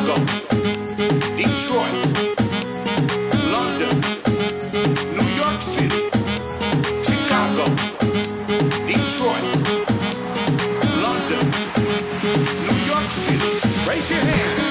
Chicago, Detroit, London, New York City, Chicago, Detroit, London, New York City. Raise your hand.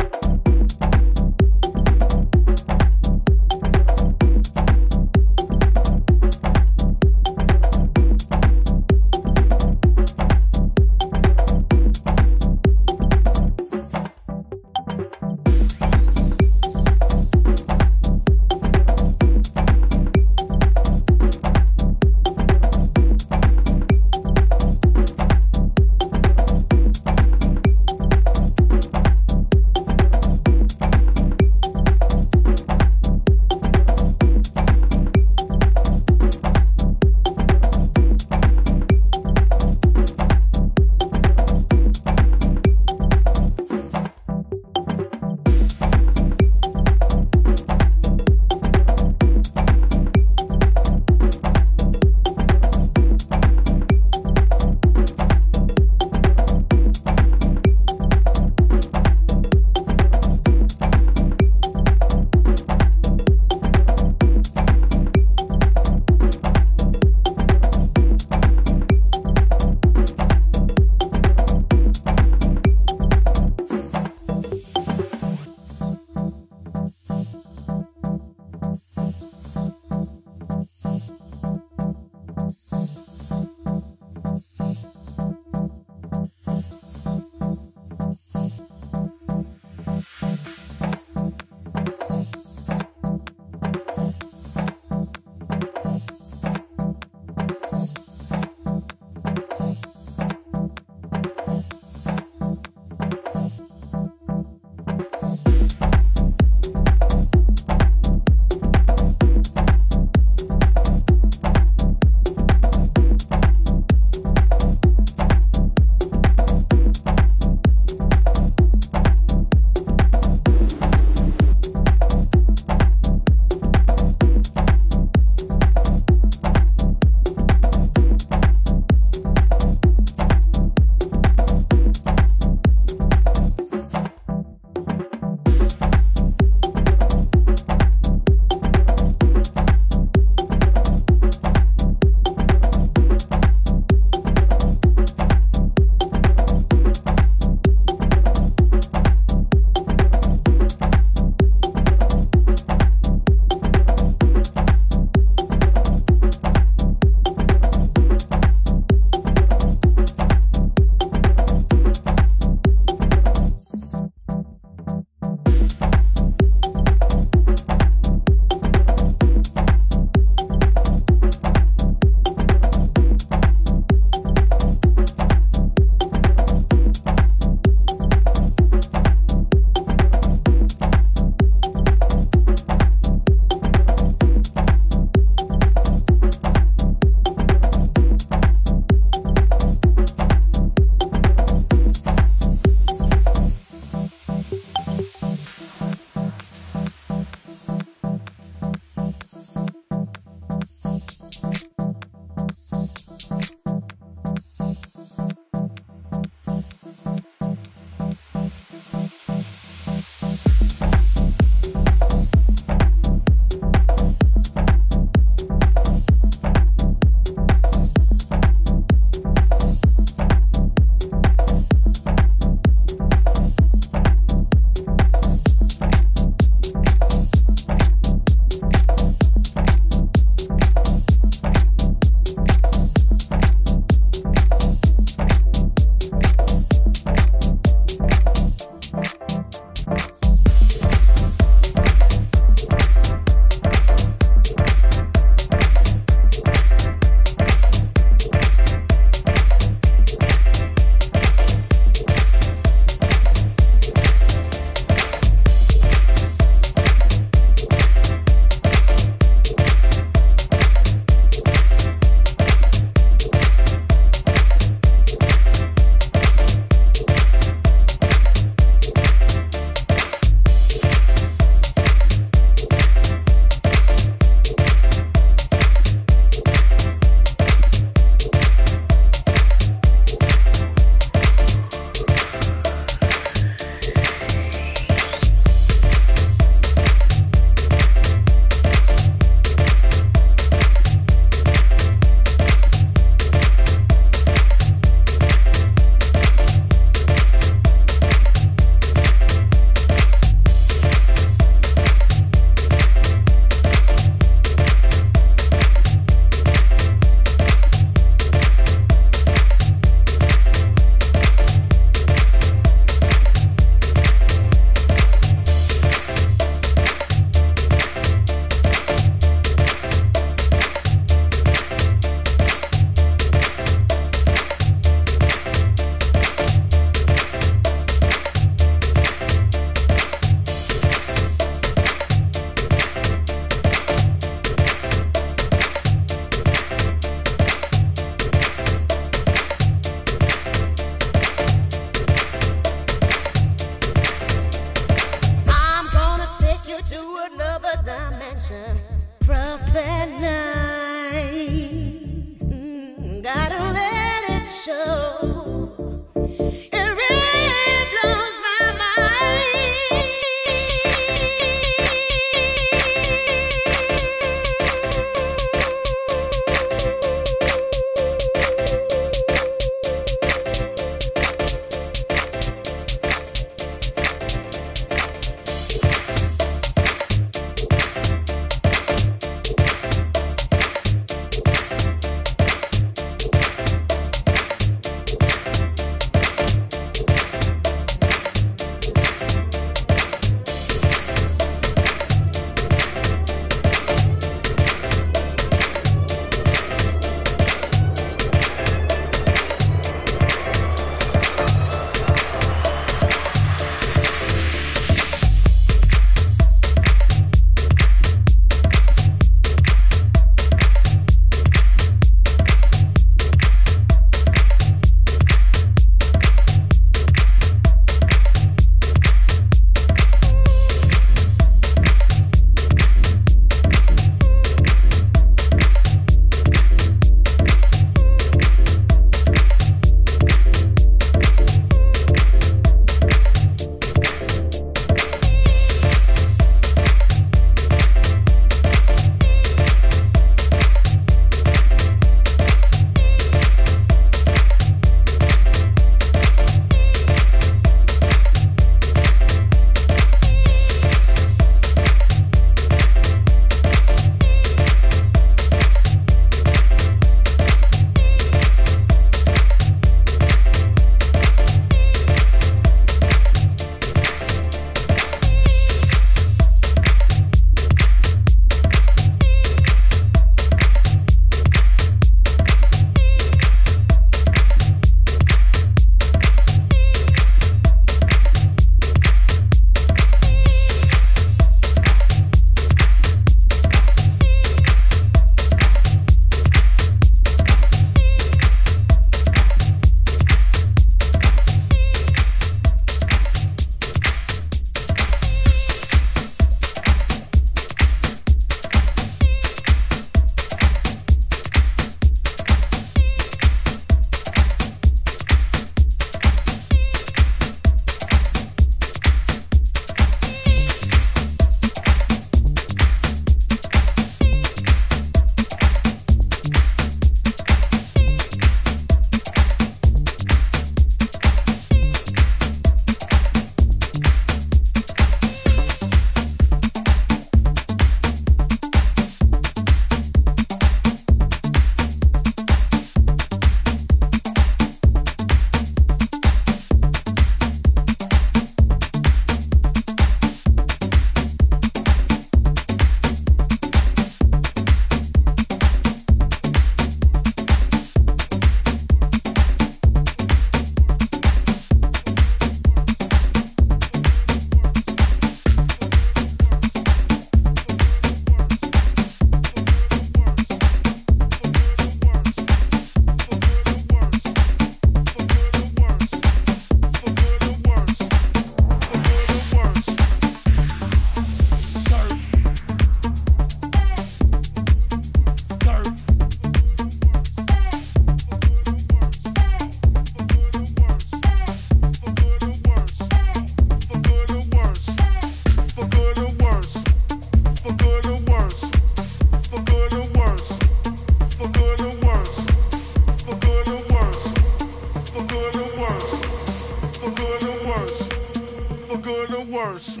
worse.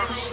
Universe.